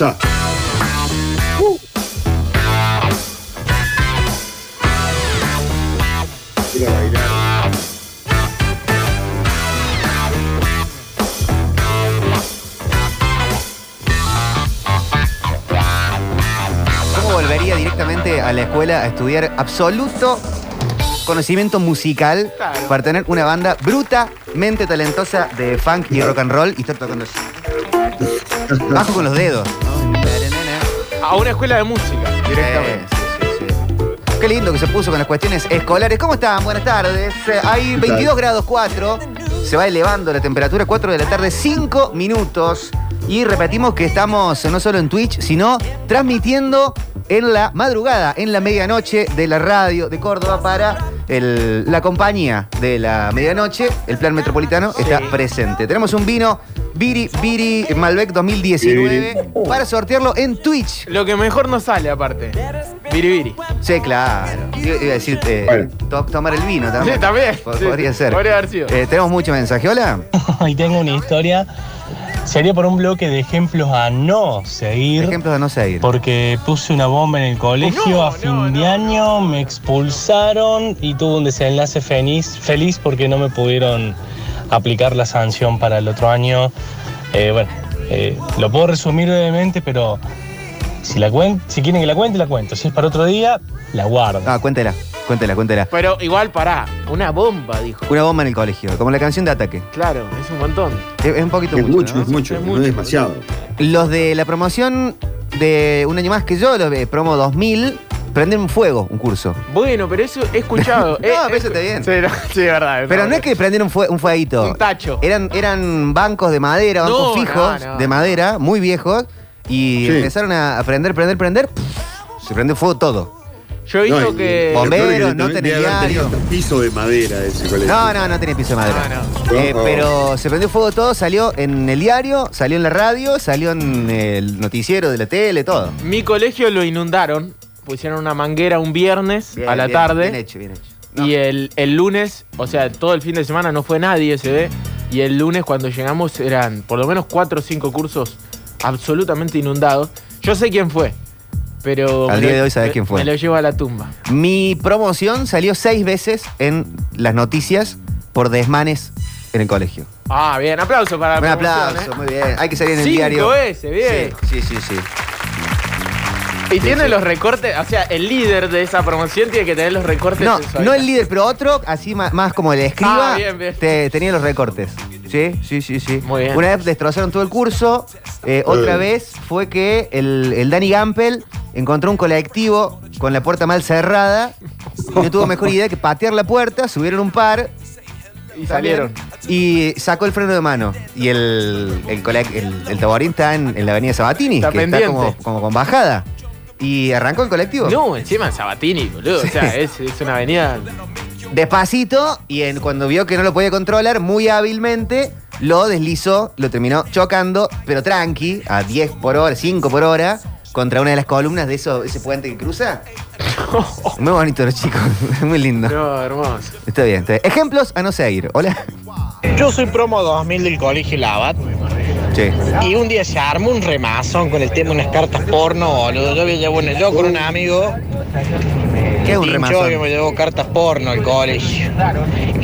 bailar. ¿Cómo volvería directamente a la escuela a estudiar absoluto conocimiento musical Claro. para tener una banda brutamente talentosa de funk y rock and roll y estar tocando así? Bajo con los dedos. A una escuela de música, directamente. Sí, sí, sí. Qué lindo que se puso con las cuestiones escolares. ¿Cómo están? Buenas tardes. Eh, Hay 22 grados 4. Se va elevando la temperatura 4 de la tarde, 5 minutos. Y repetimos que estamos no solo en Twitch, sino transmitiendo en la madrugada, en la medianoche de la radio de Córdoba para el- la compañía de la medianoche. El plan metropolitano está presente. Tenemos un vino Viri Viri Malbec 2019 para sortearlo en Twitch. Lo que mejor nos sale, aparte. Biribiri. Sí, claro. Iba iba a decirte, Bueno. to- tomar el vino también. Sí, también. Sí, Podría ser. podría haber sido. Eh, tenemos mucho mensaje. Hola. Hoy tengo una historia. Sería por un bloque de ejemplos a no seguir. Ejemplos de no seguir. Porque puse una bomba en el colegio No, a fin no, de no. año, me expulsaron y tuve un desenlace feliz, feliz porque no me pudieron aplicar la sanción para el otro año. Eh, bueno, eh, lo puedo resumir brevemente, pero si, la cuen- si quieren que la cuente, la cuento. Si es para otro día, la guardo. Ah, cuéntela, cuéntela, cuéntela. Pero igual, pará. Una bomba, dijo. Una bomba en el colegio, como la canción de ataque. Claro, es un montón. Es, es un poquito Es mucho. mucho, ¿no? es mucho, Es no mucho. es demasiado. Los de la promoción de un año más que yo, los de promo 2000, prenden fuego un curso. Bueno, pero eso he escuchado. No, Eh, pero eh, eso está bien. Sí, no, sí, es verdad. Pero no es que prendieron fue- un fueguito. Un tacho. Eran, eran bancos de madera, bancos No, fijos no, no. de madera, muy viejos. Y Sí. empezaron a prender, prender, prender. Se prende fuego todo. Yo he visto No, que. Bomberos, no tenido diario. piso de madera ese colegio. No, no, no tenía piso de madera. No, Eh, Ojo. pero se prendió fuego todo, salió en el diario, salió en la radio, salió en el noticiero de la tele, todo. Mi colegio lo inundaron. Pusieron una manguera un viernes Bien, a la bien, tarde. Bien hecho, bien hecho. No. Y el, el lunes, o sea, todo el fin de semana no fue nadie, se ve. Y el lunes cuando llegamos eran por lo menos cuatro o cinco cursos absolutamente inundados. Yo sé quién fue, pero... Al día lo- de hoy sabés me- quién fue. Me lo llevo a la tumba. Mi promoción salió seis veces en las noticias por desmanes en el colegio. Ah, bien, aplauso para Un la aplauso, promoción, ¿eh? muy bien. Hay que salir en el Cinco diario. veces, bien. Sí, sí, sí. sí. Y tiene los recortes, o sea, el líder de esa promoción tiene que tener los recortes. No, no el líder, pero otro, así más, más como el escriba, Ah, bien, bien. te- tenía los recortes. Sí, sí, sí, sí. Muy bien. Una vez destrozaron todo el curso, eh, otra vez fue que el, el Danny Gampel encontró un colectivo con la puerta mal cerrada y no tuvo mejor idea que patear la puerta, subieron un par Y salieron. y sacó el freno de mano. Y el, el, el, el taborín está en, en la avenida Sabatini, Está que pendiente. está como, como con bajada. Y arrancó el colectivo. No, encima en Sabatini, boludo. O sea, es, es una avenida. Despacito, y en- cuando vio que no lo podía controlar, muy hábilmente lo deslizó, lo terminó chocando, pero tranqui, a 10 por hora, 5 por hora, contra una de las columnas de eso, ese puente que cruza. Muy bonito los chicos, muy lindo. No, hermoso. Está bien, está bien. Ejemplos a no seguir. Hola. Yo soy promo 2000 del colegio Labat Y un día se armó un remazón con el tema de unas cartas porno, boludo. Yo, había- yo con un amigo ¿Qué es un remazón? que me llevó cartas porno al colegio.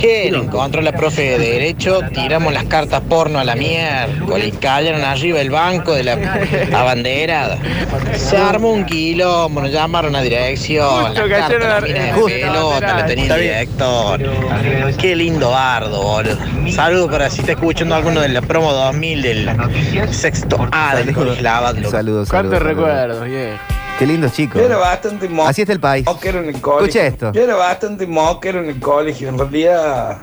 Que le encontró la profe de Derecho, tiramos las cartas porno a la miércoles, cayeron arriba del banco de la abanderada. Se armó un quilombo, nos llamaron a dirección, Justo la carta, la mina de pelota, la tenía el director. Qué lindo bardo, boludo. Saludos para si está escuchando alguno de la promo 2000 del sexto A del colegio Lavando. Saludos, ¿Cuántos saludos, saludos. recuerdos, viejo? Qué lindos chicos. Yo era bastante mo- Así está el país. moquero en el colegio. Escucha esto. Yo era bastante moquero en el colegio. En realidad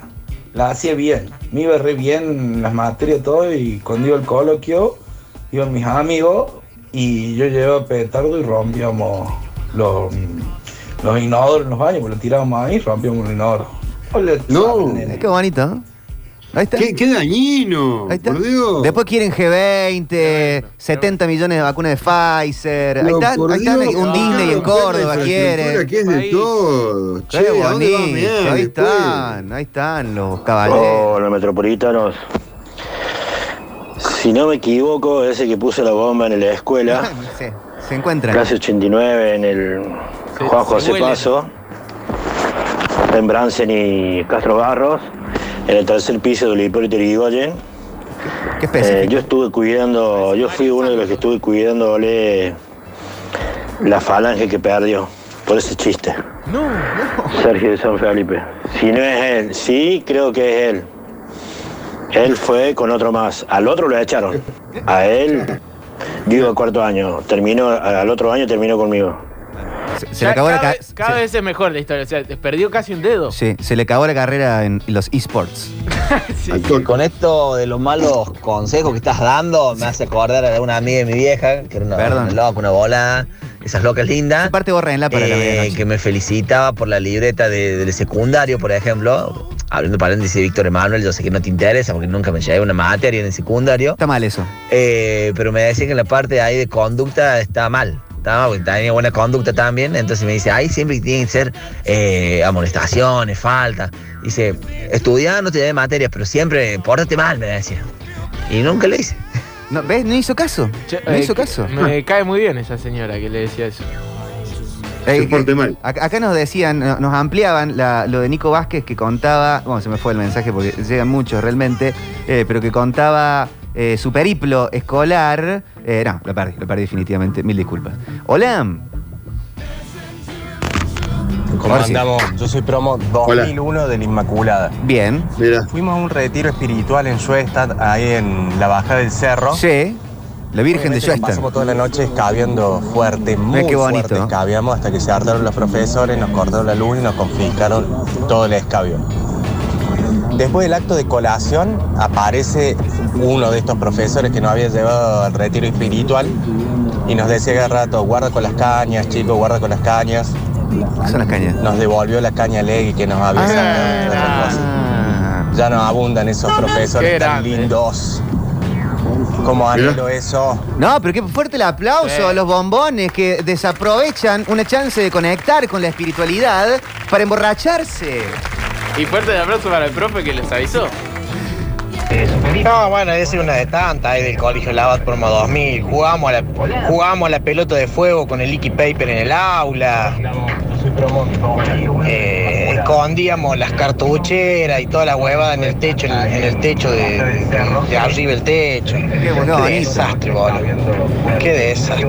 la hacía bien. Me iba re bien en las materias todo y cuando iba al coloquio iban mis amigos y yo llevaba petardo y rompíamos los, los inodoros en los baños, pues lo tirábamos ahí y rompíamos el inodoro. Hola, No. Qué bonito. ¿No? Ahí está. ¡Qué, qué dañino! Ahí está. Por Dios. Después quieren G20, 70 millones de vacunas de Pfizer. Ahí está, ahí está, Dios, un Disney en Córdoba quieren. que es de todo. Qué Che, ¿a dónde va a bonito. Ahí están, ahí están los caballeros. Hola, metropolitanos. Si no me equivoco, ese que puso la bomba en la escuela, Sí, se encuentran. clase 89 en el Se- Juan José. Paso, en Bransen y Castro Barros, en el tercer piso del Hipólito Yrigoyen. Qué Eh, yo estuve cuidando, yo fui uno de los que estuve cuidándole la falange que perdió por ese chiste. No, no. Sergio de San Felipe. Si no es él, sí creo que es él. Él fue con otro más. Al otro lo echaron. A él, digo, el cuarto año. Terminó, al otro año terminó conmigo. Se, se Ya le acabó la cada, ca- vez, cada se- vez es mejor la historia. O sea, perdió casi un dedo. Sí, se le acabó la carrera en los esports. Sí. Con esto de los malos consejos que estás dando, me hace acordar a una amiga de mi vieja, que era una, Perdón. una loca, una bola, esas locas lindas. Aparte borra en la para la eh, medianoche. que me felicitaba por la libreta de- del secundario, por ejemplo. Hablando paréntesis de Víctor Emanuel, yo sé que no te interesa porque nunca me llevé una materia en el secundario. Está mal eso. Eh, pero me decía que en la parte ahí de conducta está mal. Estaba, porque tenía buena conducta también. Entonces me dice, ahí siempre tienen que ser eh, amonestaciones, faltas. Dice, estudiar no te llevé materias, pero siempre pórtate mal, me decía. Y nunca lo hice. No, ¿Ves? No hizo caso. No eh, hizo caso. Me cae muy bien esa señora que le decía eso. Eh, mal. Acá nos decían, no- nos ampliaban la- lo de Nico Vázquez que contaba, bueno, se me fue el mensaje porque llegan muchos realmente, eh, pero que contaba eh, su periplo escolar. Eh, no, lo perdí, lo perdí definitivamente, mil disculpas. Hola. ¿Cómo Ahora sí. andamos? Yo soy promo 2001 de la Inmaculada. Bien. Mira, Fuimos a un retiro espiritual en Schwestad, ahí en la bajada del cerro. Sí. La Virgen de Obviamente. Pasamos toda la noche escabeando fuerte, muy qué bonito. fuerte escabeamos hasta que se hartaron los profesores, nos cortaron la luz y nos confiscaron todo el escabio. Después del acto de colación aparece uno de estos profesores que nos había llevado al retiro espiritual y nos decía cada rato, guarda con las cañas, chicos, guarda con las cañas. ¿Qué son las cañas? Nos devolvió la caña Legui que nos había sacado. Ah. Ya no abundan esos profesores tan grande. lindos. Como anhelo eso. No, pero qué fuerte el aplauso Sí. a los bombones que desaprovechan una chance de conectar con la espiritualidad para emborracharse. Y fuerte el aplauso para el profe que les avisó. No, bueno, esa es una de tantas ahí del colegio Labat Promo 2000. Jugamos a, la, jugamos a la pelota de fuego con el liqui paper en el aula. Eh, escondíamos las cartucheras y toda la huevada en el techo, en, en el techo de, de arriba del techo. Qué, desastre, boludo. Qué desastre.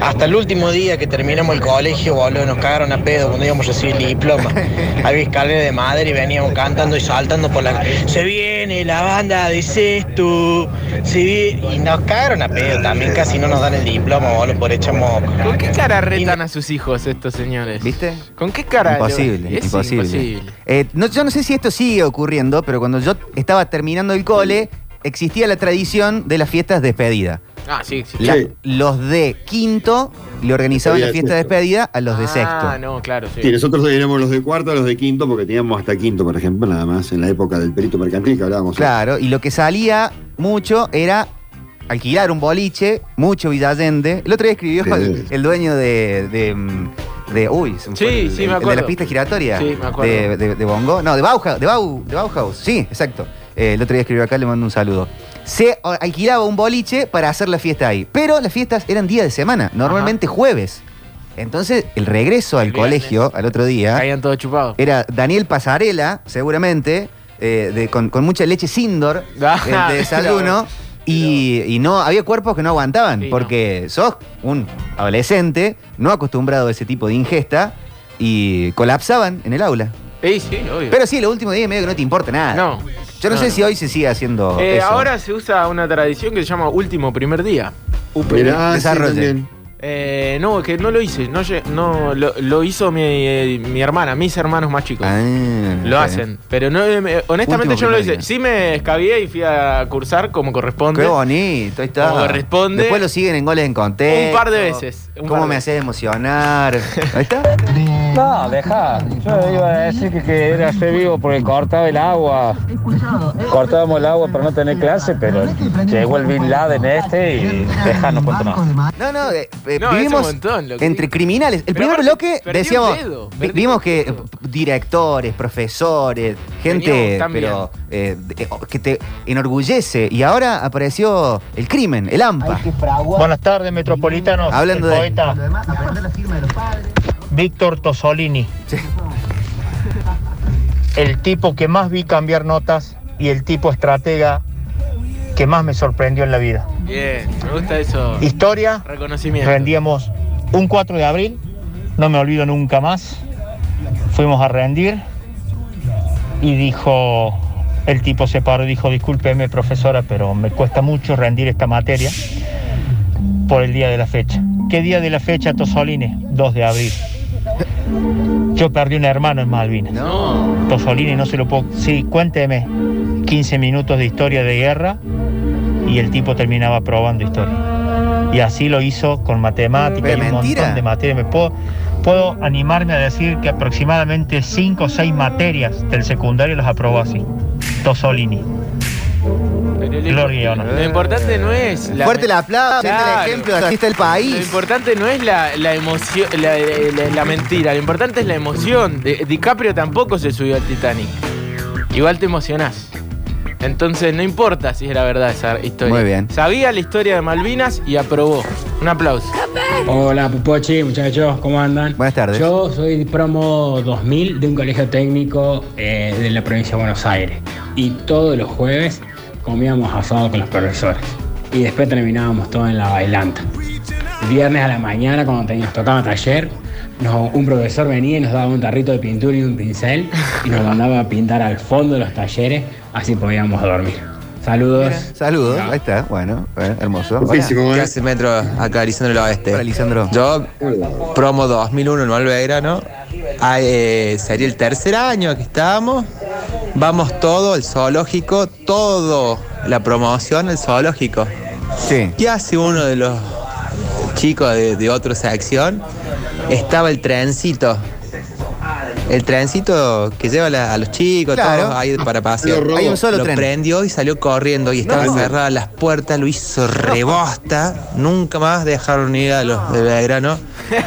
Hasta el último día que terminamos el colegio, boludo, nos cagaron a pedo cuando íbamos a recibir el diploma. Había escalera de madre y veníamos cantando y saltando por la. Se viene la banda de sexto. Se viene. Y nos cagaron a pedo también, casi no nos dan el diploma, boludo, por moco. ¿Con qué cara retan a sus hijos estos señores? ¿Viste? ¿Con qué cara? Imposible, Es imposible. imposible. Eh, no, yo no sé si esto sigue ocurriendo, pero cuando yo estaba terminando el cole, existía la tradición de las fiestas de despedida. Ah, sí, sí. La- Sí. los de quinto le organizaban la Despedida de fiesta de sexto. despedida a los de Ah, sexto. no, claro, sí. sí, nosotros éramos los de cuarto, los de quinto, porque teníamos hasta quinto, por ejemplo, nada más, en la época del perito mercantil que hablábamos. Claro, y lo que salía mucho era alquilar un boliche, mucho Villallende. El otro día escribió Sí. el, el dueño de. de, mm, de- uy, se me fue Sí, el, sí, me el de acuerdo. la pista giratoria. Sí, me acuerdo. De, de- de Bongo. No, de Bauhaus. De, Bau, de Bauhaus. Sí, exacto. Eh, el otro día escribió acá, le mando un saludo. Se alquilaba un boliche para hacer la fiesta ahí. Pero las fiestas eran día de semana, normalmente jueves. Entonces, el regreso al El colegio al otro día Caían todos chupados. era Daniel Pasarela, seguramente, eh, de- con, con mucha leche Sindor Ah, eh, de desayuno. claro. Y, y no había cuerpos que no aguantaban, Sí, porque sos un adolescente no acostumbrado a ese tipo de ingesta y colapsaban en el aula. Sí, sí, obvio. Pero sí, los últimos días medio que no te importa nada. no. Yo no, no, sé no. si hoy se sigue haciendo Eh, eso. ahora se usa una tradición que se llama último primer día. UPD. Mirá, sí, también. Eh, no, que no lo hice. No, lle- no lo, lo hizo mi, eh, mi hermana, mis hermanos más chicos. Ah, Lo hacen. Pero no, eh, honestamente Último yo no lo hice. Sí me escabié y fui a cursar como corresponde. Qué bonito, ahí está. Como corresponde. Después lo siguen en goles en contexto. Un par de veces, ¿Cómo me haces emocionar? Ahí está. No, deja. Yo iba a decir que, que era ser vivo porque cortaba el agua. Cortábamos el agua para no tener clase, pero llegó el Bin Laden este y dejanos cuento más. No, no, eh, No, vivimos montón lo que entre criminales. El Pero primer bloque decíamos, dedo, vimos que directores, profesores, gente, pero eh, que te enorgullece. Y ahora apareció el crimen, el AMPA. Buenas tardes, metropolitanos. Hablando El de- poeta Víctor Tosolini. Sí. El tipo que más vi cambiar notas y el tipo estratega que más me sorprendió en la vida. Bien, me gusta eso. Historia, Reconocimiento. rendíamos un 4 de abril, no me olvido nunca más. Fuimos a rendir y dijo, el tipo se paró y dijo, discúlpeme profesora, pero me cuesta mucho rendir esta materia por el día de la fecha. ¿Qué día de la fecha, Tosolini? 2 de abril. Yo perdí un hermano en Malvinas. No. Tosolini no se lo puedo... Sí, cuénteme 15 minutos de historia de guerra y el tipo terminaba probando historia. Y así lo hizo con matemáticas y un mentira. montón de materias. Me puedo, puedo animarme a decir que aproximadamente 5 o 6 materias del secundario las aprobó así. Tosolini. Lo, Gloria honor. lo importante no es la Fuerte el aplauso, este es el Claro. ejemplo artista del Lo país. importante no es la, la emoción, la, la- la mentira, lo importante es la emoción. De- DiCaprio tampoco se subió al Titanic. Igual te emocionás. Entonces no importa si era verdad esa historia. Muy bien. Sabía la historia de Malvinas y aprobó. Un aplauso. Hola Pupochi, muchachos, ¿cómo andan? Buenas tardes. Yo soy promo 2000 de un colegio técnico eh, de la provincia de Buenos Aires. Y todos los jueves comíamos asado con los profesores. Y después terminábamos todo en la bailanta. Viernes a la mañana, cuando teníamos, tocaba taller, un profesor venía y nos daba un tarrito de pintura y un pincel y nos mandaba a pintar al fondo de los talleres, así podíamos dormir. Saludos. Saludos, ahí está, bueno, eh, hermoso. Hola. Oficio, ¿Qué ¿eh? hace Metro acá Lisandro del Oeste? Hola, Lisandro. Yo, promo 2001 en Malvegrano, ah, eh, sería el tercer año que estábamos. Vamos todo, el zoológico, todo la promoción, el zoológico. Sí. ¿Qué hace uno de los chicos de, de otra sección? Estaba el trencito. El trencito que lleva la- a los chicos, Claro. todos ahí para pasear. Lo robó. Hay un solo lo tren. prendió y salió corriendo y estaban No. cerradas las puertas, lo hizo rebosta. Nunca más dejaron ir a los de Belgrano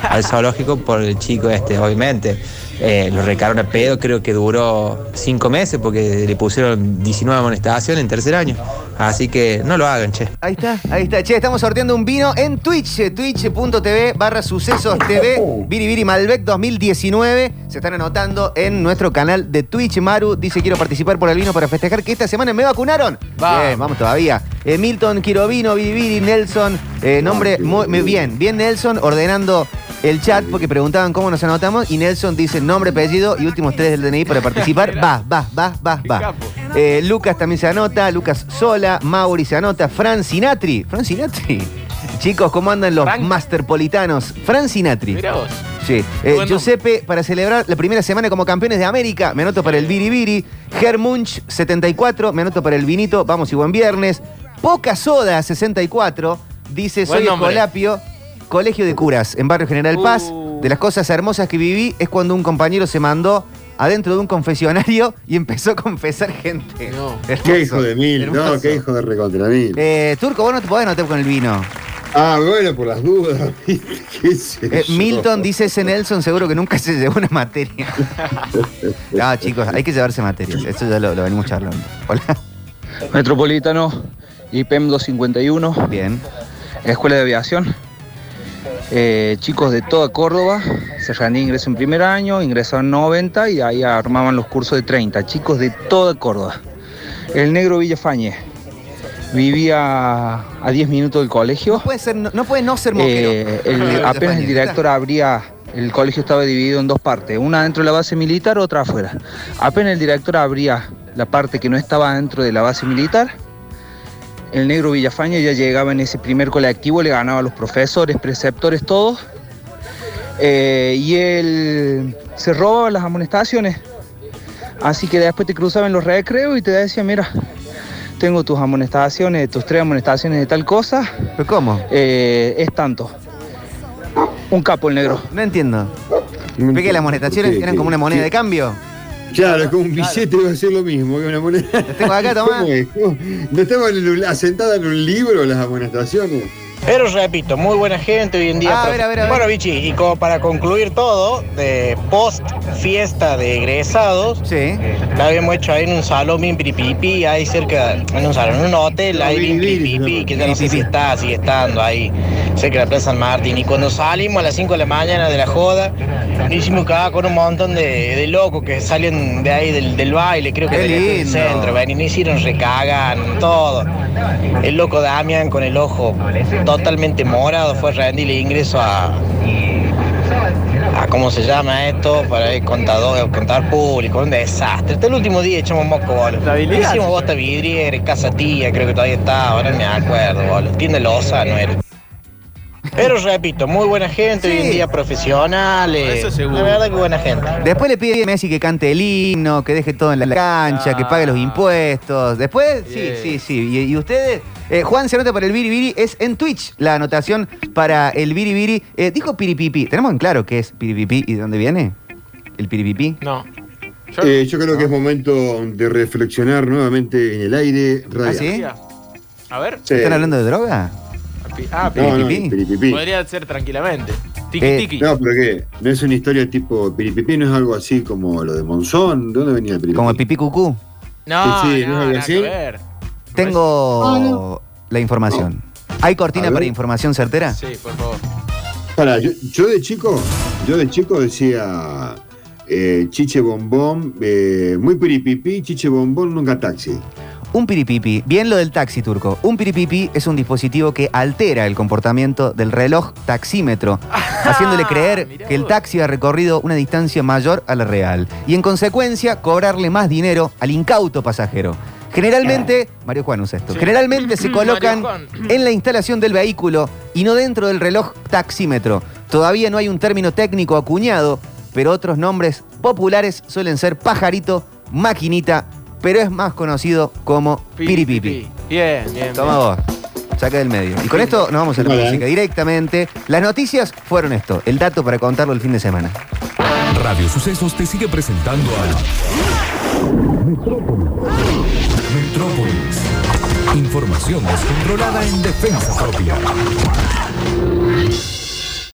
al zoológico por el chico este, obviamente. Eh, lo recaron a pedo, creo que duró cinco meses porque le pusieron 19 amonestaciones en tercer año. Así que no lo hagan, che. Ahí está, ahí está. Che, estamos sorteando un vino en Twitch, twitch.tv barra sucesos TV, Biribiri Malbec 2019. Se están anotando en nuestro canal de Twitch. Maru dice, quiero participar por el vino para festejar que esta semana me vacunaron. Vamos. Bien, vamos todavía. Eh, Milton, Quirovino, Biribiri, Nelson. eh, nombre muy bien. Bien, Nelson, ordenando el chat porque preguntaban cómo nos anotamos y Nelson dice nombre, apellido y últimos tres del DNI para participar. Va, va, va, va, va. Eh, Lucas también se anota, Lucas Sola, Mauri se anota, Fran Sinatri. Fran Sinatri. Chicos, ¿cómo andan los Frank. masterpolitanos? Fran Sinatri. Mirá vos. Sí. Eh, Giuseppe, para celebrar la primera semana como campeones de América, me anoto para el Biribiri. Germunch, 74, me anoto para el vinito, vamos y buen viernes. Poca Soda, 64, dice, soy. Escolapio, Colegio de Curas, en Barrio General Paz. Uh. De las cosas hermosas que viví es cuando un compañero se mandó adentro de un confesionario y empezó a confesar gente. No. Hermoso, Qué hijo de mil, hermoso. no, qué hijo de recontra mil. Eh, Turco, vos no te podés anotar con el vino. Ah, bueno, por las dudas. ¿Qué sé Eh? Milton dice ese Nelson, seguro que nunca se llevó una materia. no, chicos, hay que llevarse materias. Eso ya lo, lo venimos charlando. Hola. Metropolitano, IPEM 251, Bien. Escuela de Aviación. Eh, chicos de toda Córdoba, se rendía ingreso en primer año, ingresaron 90 y ahí armaban los cursos de 30. Chicos de toda Córdoba. El negro Villafañe vivía a 10 minutos del colegio. No puede, ser, no, no puede no ser moquero. Eh, el- apenas el director abría, el colegio estaba dividido en dos partes, una dentro de la base militar, otra afuera. Apenas el director abría la parte que no estaba dentro de la base militar, el negro Villafaña ya llegaba en ese primer colectivo, le ganaba a los profesores, preceptores, todos. Eh, y él se robaba las amonestaciones. Así que después te cruzaba en los recreos y te decía, mira, tengo tus amonestaciones, tus tres amonestaciones de tal cosa. ¿Pero cómo? Eh, es tanto. Un capo el negro. No entiendo. ¿Ve que las amonestaciones eran como una moneda de cambio? Claro, es como un billete va a ser lo mismo que una moneda. Tengo acá. ¿No estaban asentadas en un libro las amonestaciones? Pero repito, muy buena gente hoy en día. Ah, a ver, a ver, a ver. Bueno, Vichy, y como para concluir todo, de post fiesta de egresados, Sí. la habíamos hecho ahí en un salón bien piripipi, ahí cerca, en un salón, en un hotel, ahí bien piripipi, que ya no sé si está, sigue estando ahí, cerca de la Plaza San Martín. Y cuando salimos a las 5 de la mañana de la joda, nos hicimos cagar con un montón de, de locos que salen de ahí del, del baile, creo que del centro, ven, y nos hicieron recagan, todo. El loco Damian con el ojo totalmente morado fue a rendirle ingreso a, a ¿cómo se llama esto? Para el contador, contar público, un desastre. Hasta el último día echamos moco, boludo. Hicimos bota vidriera, casa tía, creo que todavía está, ahora me acuerdo, boludo. Tienda Loza, no era. Pero repito, muy buena gente, hoy en día profesionales. Eso seguro. La verdad que buena gente. Después le pide a Messi que cante el himno, que deje todo en la cancha, que pague los impuestos. Después, sí, sí, sí. ¿Y, y ustedes? Eh, Juan se anota para el Biribiri, es en Twitch la anotación para el Biribiri. Eh, dijo Piripipi. ¿Tenemos en claro qué es Piripipi y de dónde viene? ¿El Piripipi? No. Yo, Eh, yo creo que es momento de reflexionar nuevamente en el aire. ¿Ah, sí? A ver. Sí. ¿Están hablando de droga? Ah, No, no, Piripipí? piripipí. Podría ser tranquilamente. Tiki Eh, tiki. No, pero ¿qué? ¿No es una historia tipo piripipí? ¿No es algo así como lo de Monzón? ¿De dónde venía el piripipí? Como el pipí cucú. No, Sí, sí, ¿no es no, algo nada así? Tengo la información. ¿Hay cortina para información certera? Sí, por favor. Pará, yo, yo de chico, yo de chico decía eh, chiche bombón, eh, muy piripipí, chiche bombón, nunca taxi. Un piripipi, bien lo del taxi turco. Un piripipi es un dispositivo que altera el comportamiento del reloj taxímetro, haciéndole creer que el taxi ha recorrido una distancia mayor a la real y en consecuencia cobrarle más dinero al incauto pasajero. Generalmente, Mario Juan usa esto, Sí. generalmente se colocan en la instalación del vehículo y no dentro del reloj taxímetro. Todavía no hay un término técnico acuñado, pero otros nombres populares suelen ser pajarito, maquinita, pero es más conocido como piripipi. Bien, bien. Toma vos. Saca del medio. Y con esto nos vamos a la música directamente. Las noticias fueron esto, el dato para contarlo el fin de semana. Radio Sucesos te sigue presentando a Metrópolis. Metrópolis. Información descontrolada en defensa propia.